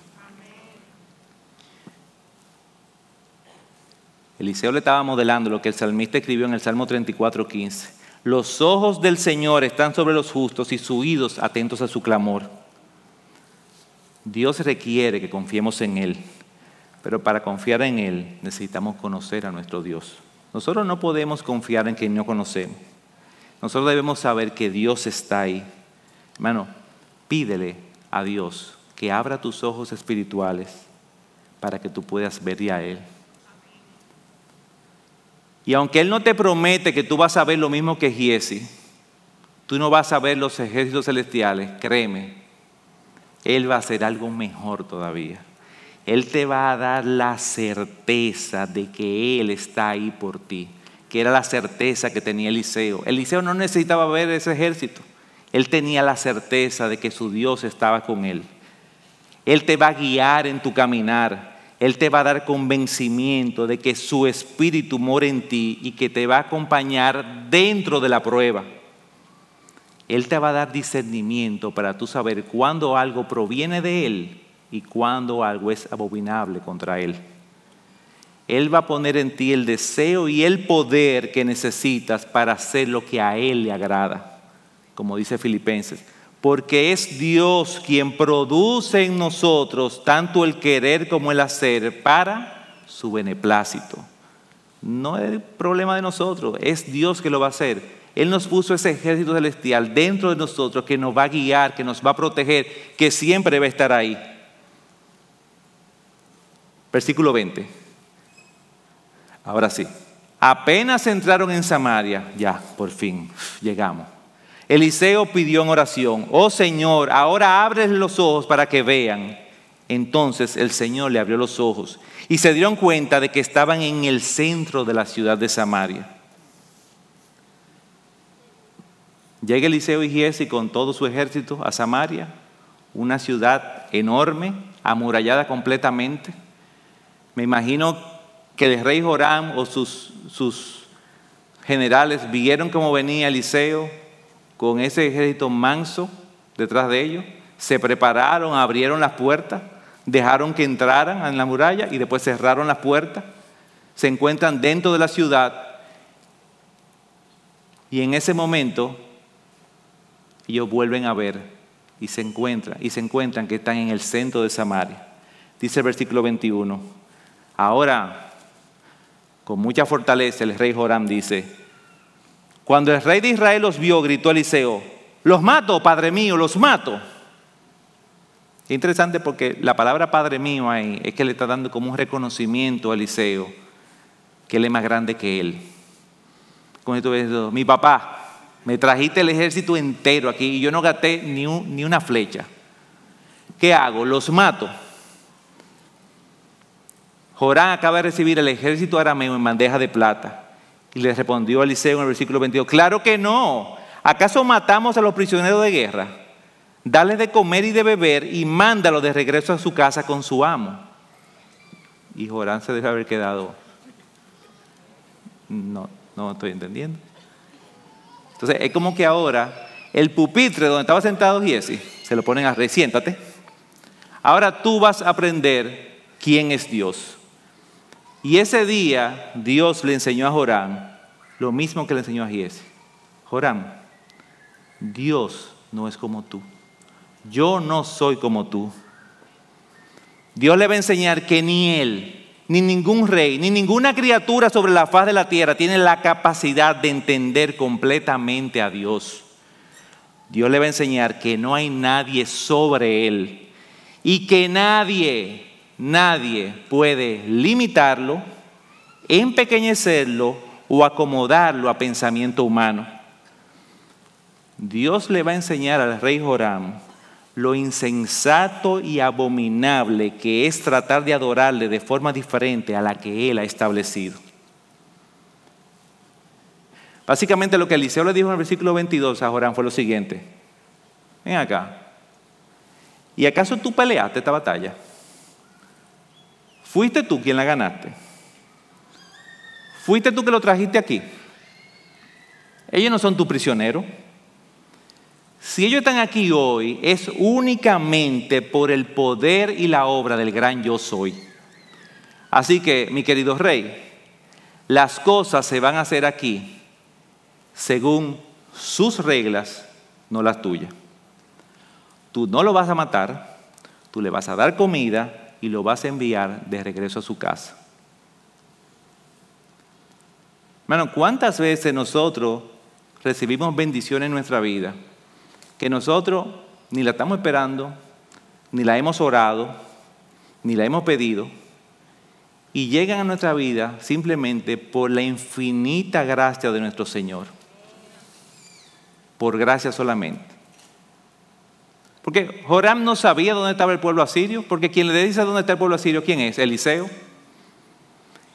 Eliseo le estaba modelando lo que el salmista escribió en el Salmo 34, 15. Los ojos del Señor están sobre los justos y sus oídos atentos a su clamor. Dios requiere que confiemos en Él, pero para confiar en Él necesitamos conocer a nuestro Dios. Nosotros no podemos confiar en quien no conocemos. Nosotros debemos saber que Dios está ahí. Hermano, pídele a Dios que abra tus ojos espirituales para que tú puedas ver a Él. Y aunque Él no te promete que tú vas a ver lo mismo que Giesi, tú no vas a ver los ejércitos celestiales, créeme, Él va a hacer algo mejor todavía. Él te va a dar la certeza de que Él está ahí por ti, que era la certeza que tenía Eliseo. Eliseo no necesitaba ver ese ejército, él tenía la certeza de que su Dios estaba con él. Él te va a guiar en tu caminar, Él te va a dar convencimiento de que su espíritu mora en ti y que te va a acompañar dentro de la prueba. Él te va a dar discernimiento para tú saber cuándo algo proviene de Él y cuando algo es abominable contra Él. Él va a poner en ti el deseo y el poder que necesitas para hacer lo que a Él le agrada, como dice Filipenses. Porque es Dios quien produce en nosotros tanto el querer como el hacer para su beneplácito. No es problema de nosotros, es Dios que lo va a hacer. Él nos puso ese ejército celestial dentro de nosotros que nos va a guiar, que nos va a proteger, que siempre va a estar ahí. Versículo 20. Ahora sí. Apenas entraron en Samaria, ya, por fin, llegamos. Eliseo pidió en oración, oh Señor, ahora abres los ojos para que vean. Entonces el Señor le abrió los ojos y se dieron cuenta de que estaban en el centro de la ciudad de Samaria. Llega Eliseo y Giesi con todo su ejército a Samaria, una ciudad enorme, amurallada completamente. Me imagino que el rey Joram o sus, sus generales vieron cómo venía Eliseo con ese ejército manso detrás de ellos, se prepararon, abrieron las puertas dejaron que entraran en la muralla y después cerraron las puertas. Se encuentran dentro de la ciudad y en ese momento ellos vuelven a ver y se encuentran y se encuentran que están en el centro de Samaria. Dice el versículo 21. Ahora, con mucha fortaleza, el rey Joram dice, cuando el rey de Israel los vio, gritó Eliseo, los mato, padre mío, los mato. Es interesante porque la palabra Padre mío ahí es que le está dando como un reconocimiento a Eliseo, que él es más grande que él. Con esto, mi papá, me trajiste el ejército entero aquí y yo no gasté ni, ni una flecha. ¿Qué hago? Los mato. Jorán acaba de recibir el ejército arameo en bandeja de plata. Y le respondió a Eliseo en el versículo 22, claro que no. ¿Acaso matamos a los prisioneros de guerra? dale de comer y de beber y mándalo de regreso a su casa con su amo. Y Jorán se debe haber quedado. No, no estoy entendiendo. Entonces es como que ahora el pupitre donde estaba sentado Jesse, se lo ponen a rey, siéntate. Ahora tú vas a aprender quién es Dios. Y ese día Dios le enseñó a Jorán lo mismo que le enseñó a Jesse. Jorán, Dios no es como tú yo no soy como tú. Dios le va a enseñar que ni él, ni ningún rey, ni ninguna criatura sobre la faz de la tierra tiene la capacidad de entender completamente a Dios. Dios le va a enseñar que no hay nadie sobre él y que nadie, nadie puede limitarlo, empequeñecerlo o acomodarlo a pensamiento humano. Dios le va a enseñar al rey Joram lo insensato y abominable que es tratar de adorarle de forma diferente a la que él ha establecido. Básicamente lo que Eliseo le dijo en el versículo 22 a Jorán fue lo siguiente. Ven acá. ¿Y acaso tú peleaste esta batalla? ¿Fuiste tú quien la ganaste? ¿Fuiste tú que lo trajiste aquí? Ellos no son tu prisionero. Si ellos están aquí hoy es únicamente por el poder y la obra del gran yo soy. Así que, mi querido rey, las cosas se van a hacer aquí según sus reglas, no las tuyas. Tú no lo vas a matar, tú le vas a dar comida y lo vas a enviar de regreso a su casa. Hermano, ¿cuántas veces nosotros recibimos bendiciones en nuestra vida? que nosotros ni la estamos esperando, ni la hemos orado, ni la hemos pedido, y llegan a nuestra vida simplemente por la infinita gracia de nuestro Señor. Por gracia solamente. Porque Joram no sabía dónde estaba el pueblo asirio, porque quien le dice dónde está el pueblo asirio, ¿quién es? Eliseo.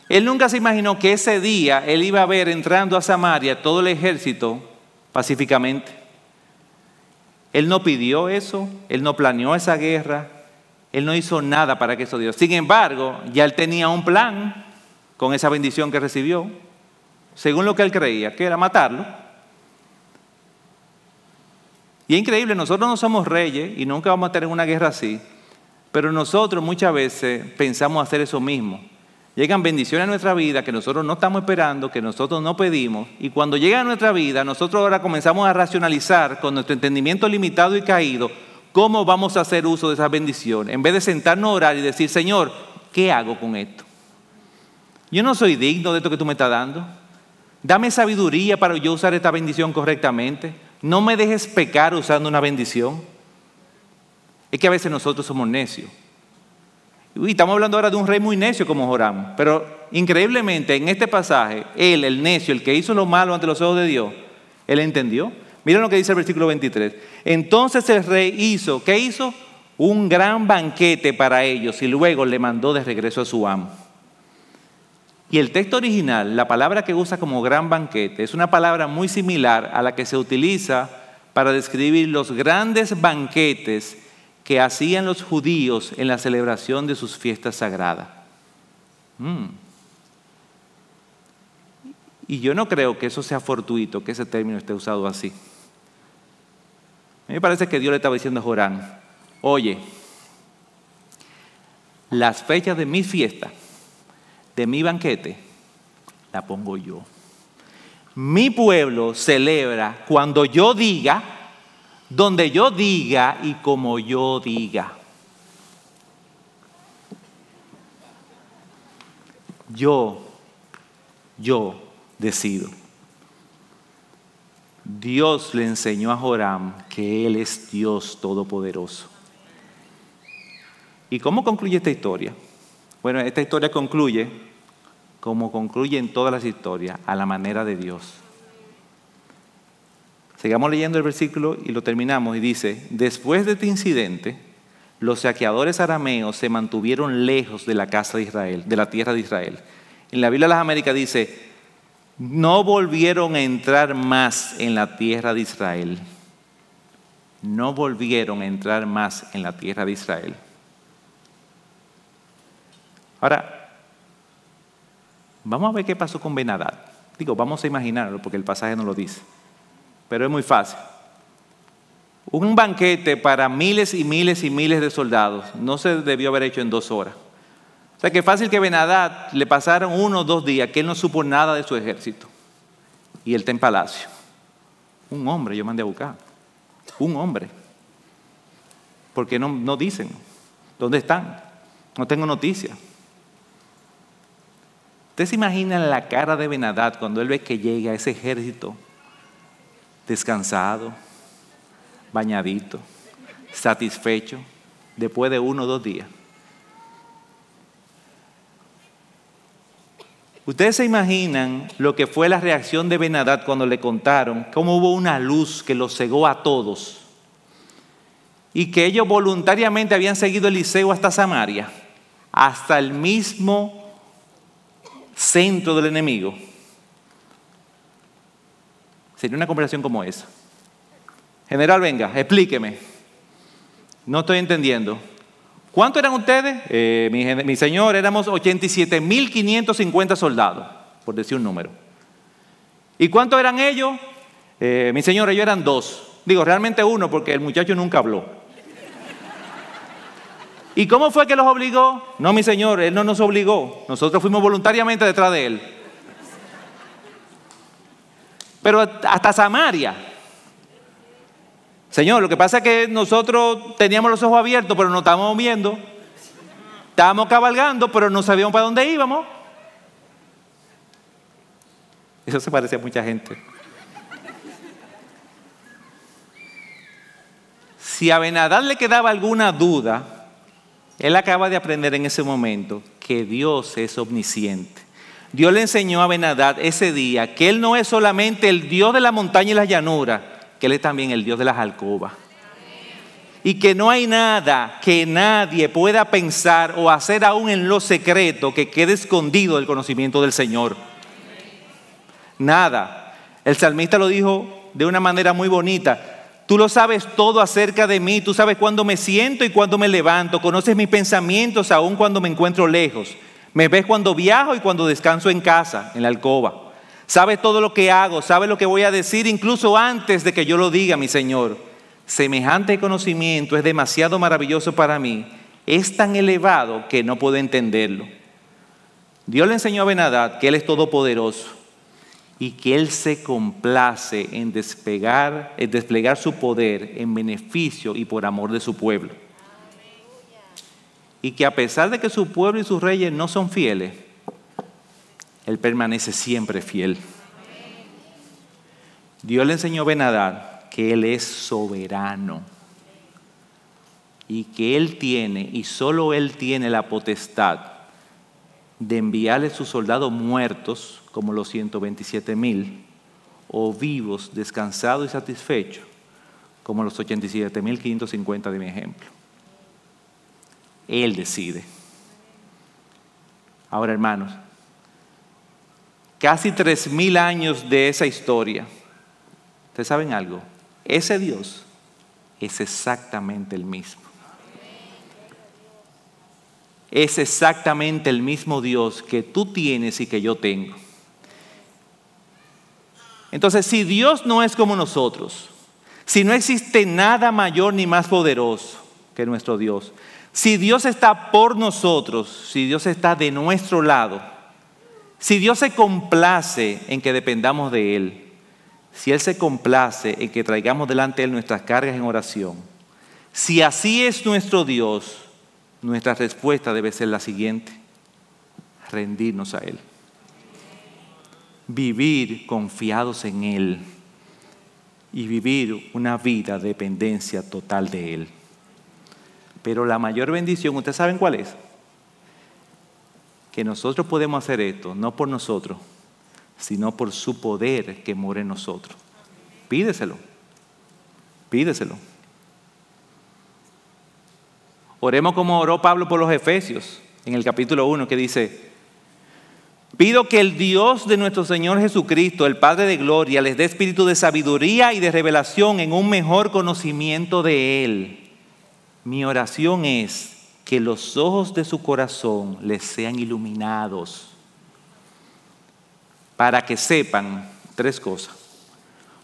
Él nunca se imaginó que ese día él iba a ver entrando a Samaria todo el ejército pacíficamente. Él no pidió eso, él no planeó esa guerra, él no hizo nada para que eso dio. Sin embargo, ya él tenía un plan con esa bendición que recibió, según lo que él creía, que era matarlo. Y es increíble, nosotros no somos reyes y nunca vamos a tener una guerra así, pero nosotros muchas veces pensamos hacer eso mismo. Llegan bendiciones a nuestra vida que nosotros no estamos esperando, que nosotros no pedimos. Y cuando llega a nuestra vida, nosotros ahora comenzamos a racionalizar con nuestro entendimiento limitado y caído cómo vamos a hacer uso de esas bendiciones. En vez de sentarnos a orar y decir, Señor, ¿qué hago con esto? Yo no soy digno de esto que tú me estás dando. Dame sabiduría para yo usar esta bendición correctamente. No me dejes pecar usando una bendición. Es que a veces nosotros somos necios. Y estamos hablando ahora de un rey muy necio como Joram. Pero increíblemente en este pasaje, él, el necio, el que hizo lo malo ante los ojos de Dios, él entendió. Miren lo que dice el versículo 23. Entonces el rey hizo, ¿qué hizo? Un gran banquete para ellos y luego le mandó de regreso a su amo. Y el texto original, la palabra que usa como gran banquete, es una palabra muy similar a la que se utiliza para describir los grandes banquetes que hacían los judíos en la celebración de sus fiestas sagradas. Mm. Y yo no creo que eso sea fortuito, que ese término esté usado así. A mí me parece que Dios le estaba diciendo a Jorán, oye, las fechas de mi fiesta, de mi banquete, la pongo yo. Mi pueblo celebra cuando yo diga, donde yo diga y como yo diga. Yo, yo decido. Dios le enseñó a Joram que Él es Dios Todopoderoso. ¿Y cómo concluye esta historia? Bueno, esta historia concluye como concluye en todas las historias, a la manera de Dios. Sigamos leyendo el versículo y lo terminamos y dice, después de este incidente, los saqueadores arameos se mantuvieron lejos de la casa de Israel, de la tierra de Israel. En la Biblia de las Américas dice, no volvieron a entrar más en la tierra de Israel. No volvieron a entrar más en la tierra de Israel. Ahora, vamos a ver qué pasó con Benadad. Digo, vamos a imaginarlo porque el pasaje no lo dice. Pero es muy fácil. Un banquete para miles y miles y miles de soldados no se debió haber hecho en dos horas. O sea que fácil que Benadad le pasaron uno o dos días que él no supo nada de su ejército. Y él está en palacio. Un hombre, yo mandé a buscar. Un hombre. Porque no, no dicen dónde están. No tengo noticias. Usted se imagina la cara de Benadad cuando él ve que llega ese ejército descansado, bañadito, satisfecho, después de uno o dos días. Ustedes se imaginan lo que fue la reacción de Benadad cuando le contaron cómo hubo una luz que los cegó a todos y que ellos voluntariamente habían seguido Eliseo hasta Samaria, hasta el mismo centro del enemigo. Sería una conversación como esa. General, venga, explíqueme. No estoy entendiendo. ¿Cuántos eran ustedes? Eh, mi, señor, éramos 87.550 soldados, por decir un número. ¿Y cuántos eran ellos? Eh, mi señor, ellos eran dos. Digo, realmente uno, porque el muchacho nunca habló. ¿Y cómo fue que los obligó? No, mi señor, él no nos obligó. Nosotros fuimos voluntariamente detrás de él. Pero hasta Samaria. Señor, lo que pasa es que nosotros teníamos los ojos abiertos, pero no estábamos viendo. Estábamos cabalgando, pero no sabíamos para dónde íbamos. Eso se parece a mucha gente. Si a Benadad le quedaba alguna duda, él acaba de aprender en ese momento que Dios es omnisciente. Dios le enseñó a Benadad ese día que Él no es solamente el Dios de la montaña y la llanura, que Él es también el Dios de las alcobas. Y que no hay nada que nadie pueda pensar o hacer aún en lo secreto que quede escondido del conocimiento del Señor. Nada. El salmista lo dijo de una manera muy bonita. Tú lo sabes todo acerca de mí, tú sabes cuándo me siento y cuándo me levanto, conoces mis pensamientos aún cuando me encuentro lejos, me ves cuando viajo y cuando descanso en casa, en la alcoba. Sabe todo lo que hago, sabe lo que voy a decir incluso antes de que yo lo diga, mi Señor. Semejante conocimiento es demasiado maravilloso para mí, es tan elevado que no puedo entenderlo. Dios le enseñó a Benadad que Él es todopoderoso y que Él se complace en desplegar, en desplegar su poder en beneficio y por amor de su pueblo. Y que a pesar de que su pueblo y sus reyes no son fieles, Él permanece siempre fiel. Dios le enseñó a Benadad que Él es soberano y que Él tiene, y solo Él tiene la potestad de enviarle sus soldados muertos, como los 127 mil, o vivos, descansados y satisfechos, como los 87.550 de mi ejemplo. Él decide. Ahora, hermanos, casi 3.000 años de esa historia, ¿ustedes saben algo? Ese Dios es exactamente el mismo. Es exactamente el mismo Dios que tú tienes y que yo tengo. Entonces, si Dios no es como nosotros, si no existe nada mayor ni más poderoso que nuestro Dios, si Dios está por nosotros, si Dios está de nuestro lado, si Dios se complace en que dependamos de Él, si Él se complace en que traigamos delante de Él nuestras cargas en oración, si así es nuestro Dios, nuestra respuesta debe ser la siguiente, rendirnos a Él vivir confiados en Él y vivir una vida de dependencia total de Él. Pero la mayor bendición, ¿ustedes saben cuál es? Que nosotros podemos hacer esto, no por nosotros, sino por su poder que mora en nosotros. Pídeselo, pídeselo. Oremos como oró Pablo por los Efesios en el capítulo 1 que dice, Pido que el Dios de nuestro Señor Jesucristo, el Padre de Gloria, les dé espíritu de sabiduría y de revelación en un mejor conocimiento de Él. Mi oración es que los ojos de su corazón les sean iluminados para que sepan tres cosas.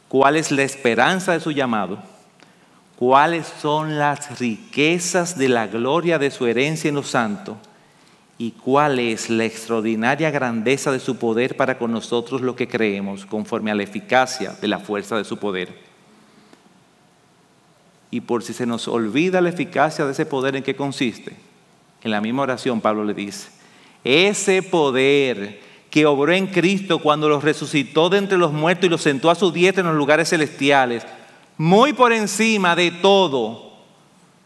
¿Cuál es la esperanza de su llamado? ¿Cuáles son las riquezas de la gloria de su herencia en los santos? Y cuál es la extraordinaria grandeza de su poder para con nosotros lo que creemos, conforme a la eficacia de la fuerza de su poder. Y por si se nos olvida la eficacia de ese poder, ¿en qué consiste? En la misma oración Pablo le dice, ese poder que obró en Cristo cuando los resucitó de entre los muertos y los sentó a su diestra en los lugares celestiales, muy por encima de todo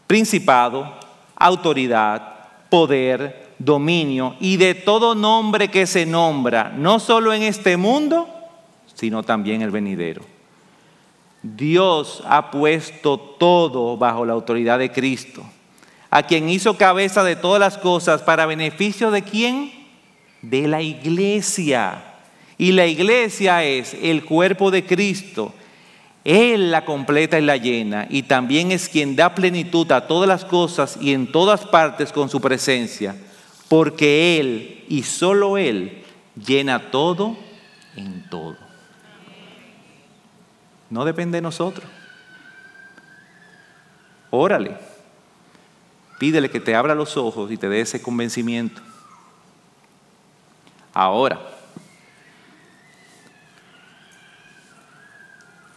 principado, autoridad, poder, dominio y de todo nombre que se nombra, no solo en este mundo, sino también el venidero. Dios ha puesto todo bajo la autoridad de Cristo, a quien hizo cabeza de todas las cosas para beneficio de quién? De la iglesia. Y la iglesia es el cuerpo de Cristo. Él la completa y la llena y también es quien da plenitud a todas las cosas y en todas partes con su presencia porque Él y solo Él llena todo en todo. No depende de nosotros. Órale. Pídele que te abra los ojos y te dé ese convencimiento. Ahora,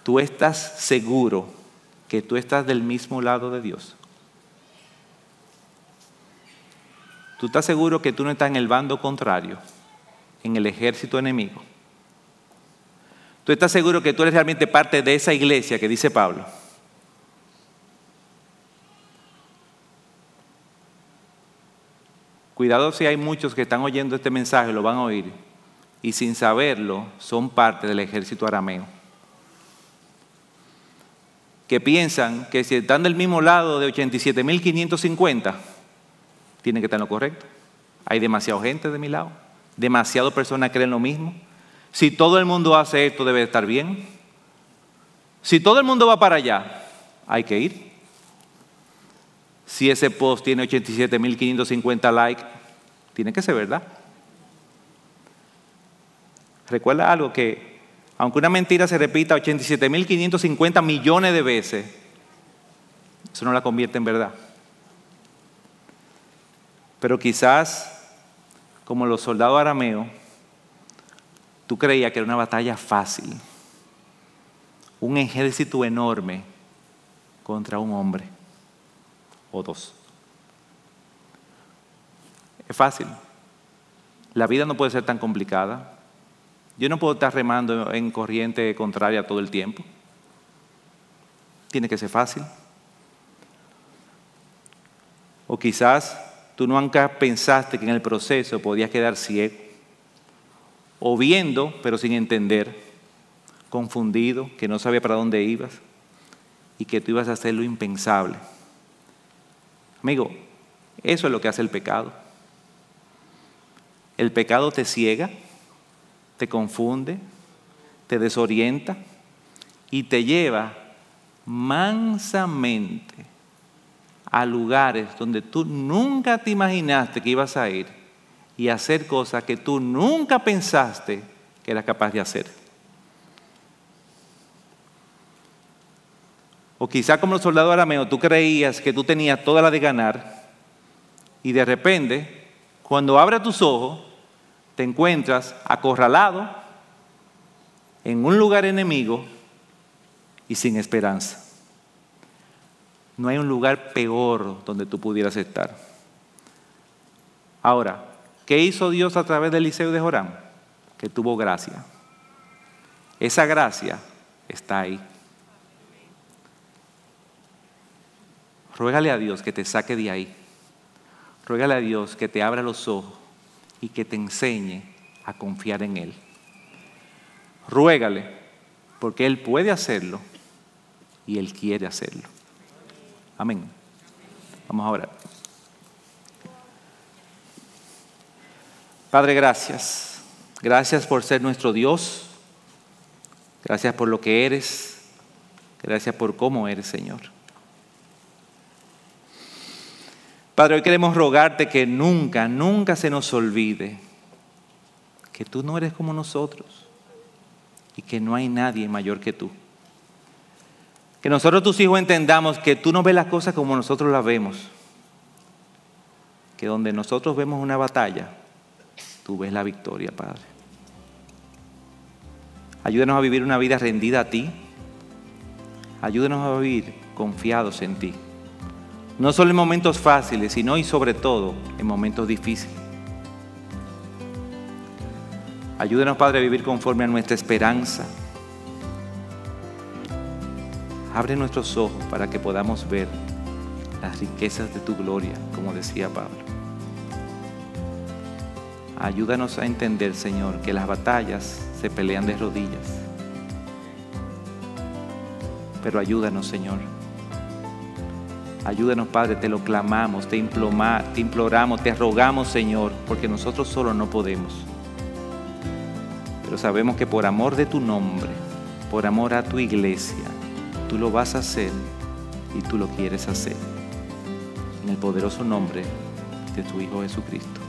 tú estás seguro que tú estás del mismo lado de Dios. ¿Tú estás seguro que tú no estás en el bando contrario, en el ejército enemigo? ¿Tú estás seguro que tú eres realmente parte de esa iglesia que dice Pablo? Cuidado si hay muchos que están oyendo este mensaje, lo van a oír, y sin saberlo son parte del ejército arameo. Que piensan que si están del mismo lado de 87.550, tiene que estar en lo correcto. Hay demasiada gente de mi lado, demasiadas personas creen lo mismo. Si todo el mundo hace esto, debe estar bien. Si todo el mundo va para allá, hay que ir. Si ese post tiene 87.550 likes, tiene que ser verdad. Recuerda algo que, aunque una mentira se repita 87.550 millones de veces, eso no la convierte en verdad. Pero quizás, como los soldados arameos, tú creías que era una batalla fácil. Un ejército enorme contra un hombre o dos. Es fácil. La vida no puede ser tan complicada. Yo no puedo estar remando en corriente contraria todo el tiempo. Tiene que ser fácil. O quizás tú nunca pensaste que en el proceso podías quedar ciego. O viendo, pero sin entender. Confundido, que no sabía para dónde ibas. Y que tú ibas a hacer lo impensable. Amigo, eso es lo que hace el pecado. El pecado te ciega, te confunde, te desorienta y te lleva mansamente a lugares donde tú nunca te imaginaste que ibas a ir y hacer cosas que tú nunca pensaste que eras capaz de hacer. O quizá como el soldado arameo, tú creías que tú tenías toda la de ganar y de repente, cuando abres tus ojos, te encuentras acorralado en un lugar enemigo y sin esperanza. No hay un lugar peor donde tú pudieras estar. Ahora, ¿qué hizo Dios a través del Liceo de Joram? Que tuvo gracia. Esa gracia está ahí. Ruégale a Dios que te saque de ahí. Ruégale a Dios que te abra los ojos y que te enseñe a confiar en Él. Ruégale, porque Él puede hacerlo y Él quiere hacerlo. Amén. Vamos a orar. Padre, gracias. Gracias por ser nuestro Dios. Gracias por lo que eres. Gracias por cómo eres, Señor. Padre, hoy queremos rogarte que nunca, nunca se nos olvide que tú no eres como nosotros y que no hay nadie mayor que tú. Que nosotros tus hijos entendamos que tú no ves las cosas como nosotros las vemos. Que donde nosotros vemos una batalla, tú ves la victoria, Padre. Ayúdanos a vivir una vida rendida a ti. Ayúdanos a vivir confiados en ti. No solo en momentos fáciles, sino y sobre todo en momentos difíciles. Ayúdenos, Padre, a vivir conforme a nuestra esperanza. Abre nuestros ojos para que podamos ver las riquezas de tu gloria, como decía Pablo. Ayúdanos a entender, Señor, que las batallas se pelean de rodillas. Pero ayúdanos, Señor, Ayúdanos, Padre, te lo clamamos, te, imploramos, te rogamos, Señor, porque nosotros solo no podemos. Pero sabemos que por amor de tu nombre, por amor a tu iglesia, tú lo vas a hacer y tú lo quieres hacer. En el poderoso nombre de tu Hijo Jesucristo.